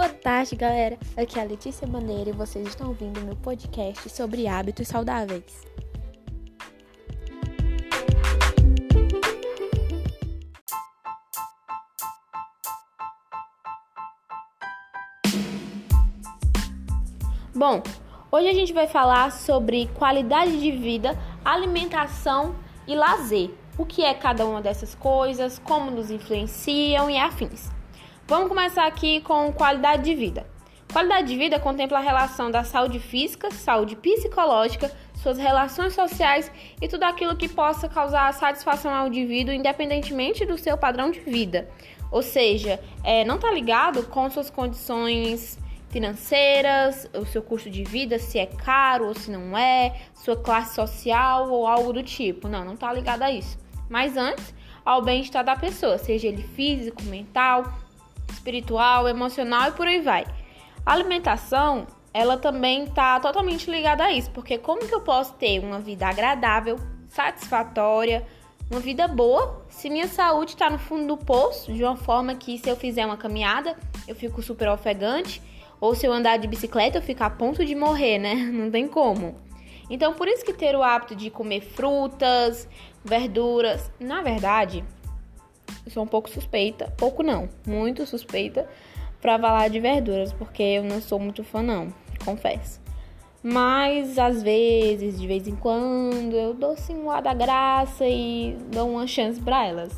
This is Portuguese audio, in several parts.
Boa tarde, galera. Aqui é a Letícia Maneira e vocês estão ouvindo meu podcast sobre hábitos saudáveis. Bom, hoje a gente vai falar sobre qualidade de vida, alimentação e lazer. O que é cada uma dessas coisas, como nos influenciam e afins. Vamos começar aqui com qualidade de vida. Qualidade de vida contempla a relação da saúde física, saúde psicológica, suas relações sociais e tudo aquilo que possa causar satisfação ao indivíduo, independentemente do seu padrão de vida. Ou seja, é, não está ligado com suas condições financeiras, o seu custo de vida, se é caro ou se não é, sua classe social ou algo do tipo. Não, não está ligado a isso. Mas antes, ao bem-estar da pessoa, seja ele físico, mental, espiritual, emocional e por aí vai. A alimentação, ela também está totalmente ligada a isso, porque como que eu posso ter uma vida agradável, satisfatória, uma vida boa, se minha saúde está no fundo do poço, de uma forma que se eu fizer uma caminhada, eu fico super ofegante, ou se eu andar de bicicleta, eu fico a ponto de morrer, né? Não tem como. Então, por isso que ter o hábito de comer frutas, verduras, na verdade, eu sou um pouco suspeita, pouco não, muito suspeita para falar de verduras, porque eu não sou muito fã não, confesso. Mas às vezes, de vez em quando, eu dou sim um ar da graça e dou uma chance para elas.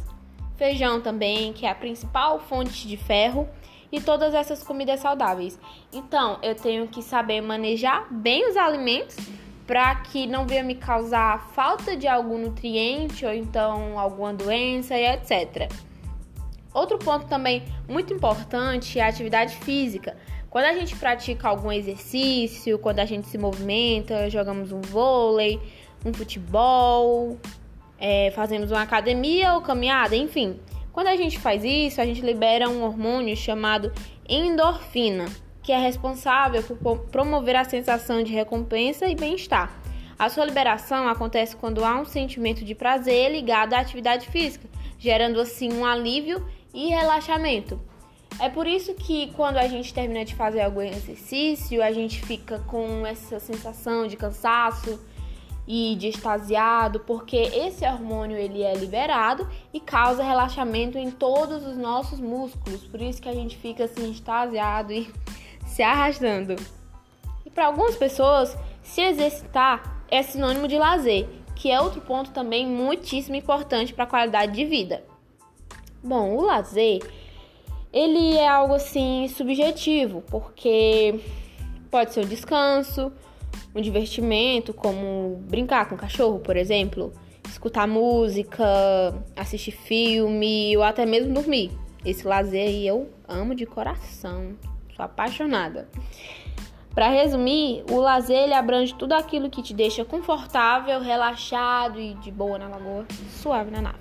Feijão também, que é a principal fonte de ferro, e todas essas comidas saudáveis. Então, eu tenho que saber manejar bem os alimentos para que não venha me causar falta de algum nutriente ou então alguma doença e etc. Outro ponto também muito importante é a atividade física. Quando a gente pratica algum exercício, quando a gente se movimenta, jogamos um vôlei, um futebol, é, fazemos uma academia ou caminhada, enfim. Quando a gente faz isso, a gente libera um hormônio chamado endorfina, que é responsável por promover a sensação de recompensa e bem-estar. A sua liberação acontece quando há um sentimento de prazer ligado à atividade física, gerando assim um alívio e relaxamento. É por isso que quando a gente termina de fazer algum exercício, a gente fica com essa sensação de cansaço e de extasiado, porque esse hormônio ele é liberado e causa relaxamento em todos os nossos músculos. Por isso que a gente fica assim extasiado e se arrastando. E para algumas pessoas, se exercitar é sinônimo de lazer, que é outro ponto também muitíssimo importante para a qualidade de vida. Bom, o lazer ele é algo assim subjetivo, porque pode ser um descanso, um divertimento, como brincar com o cachorro, por exemplo, escutar música, assistir filme ou até mesmo dormir. Esse lazer aí eu amo de coração. Sou apaixonada. Para resumir, o lazer ele abrange tudo aquilo que te deixa confortável, relaxado e de boa na lagoa, suave na nave.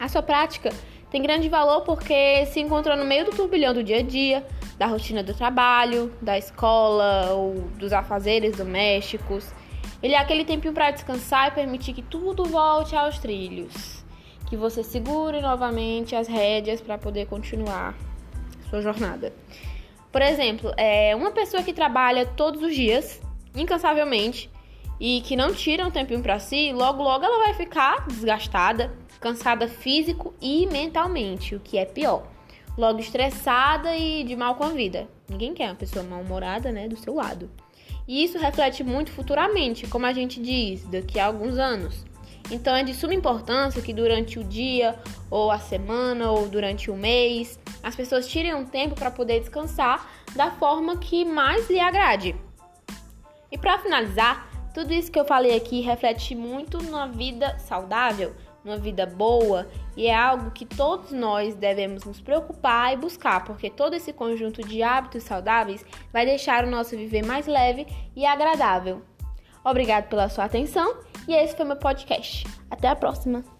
A sua prática tem grande valor porque se encontra no meio do turbilhão do dia a dia, da rotina do trabalho, da escola ou dos afazeres domésticos. Ele é aquele tempinho para descansar e permitir que tudo volte aos trilhos. Que você segure novamente as rédeas para poder continuar sua jornada. Por exemplo, é uma pessoa que trabalha todos os dias, incansavelmente, e que não tira um tempinho para si, logo logo ela vai ficar desgastada, cansada físico e mentalmente, o que é pior. Logo estressada e de mal com a vida. Ninguém quer uma pessoa mal-humorada, né, do seu lado. E isso reflete muito futuramente, como a gente diz, daqui a alguns anos. Então é de suma importância que durante o dia, ou a semana, ou durante o mês, as pessoas tirem um tempo para poder descansar da forma que mais lhe agrade. E para finalizar, tudo isso que eu falei aqui reflete muito na vida saudável, numa vida boa, e é algo que todos nós devemos nos preocupar e buscar, porque todo esse conjunto de hábitos saudáveis vai deixar o nosso viver mais leve e agradável. Obrigado pela sua atenção e esse foi meu podcast. Até a próxima!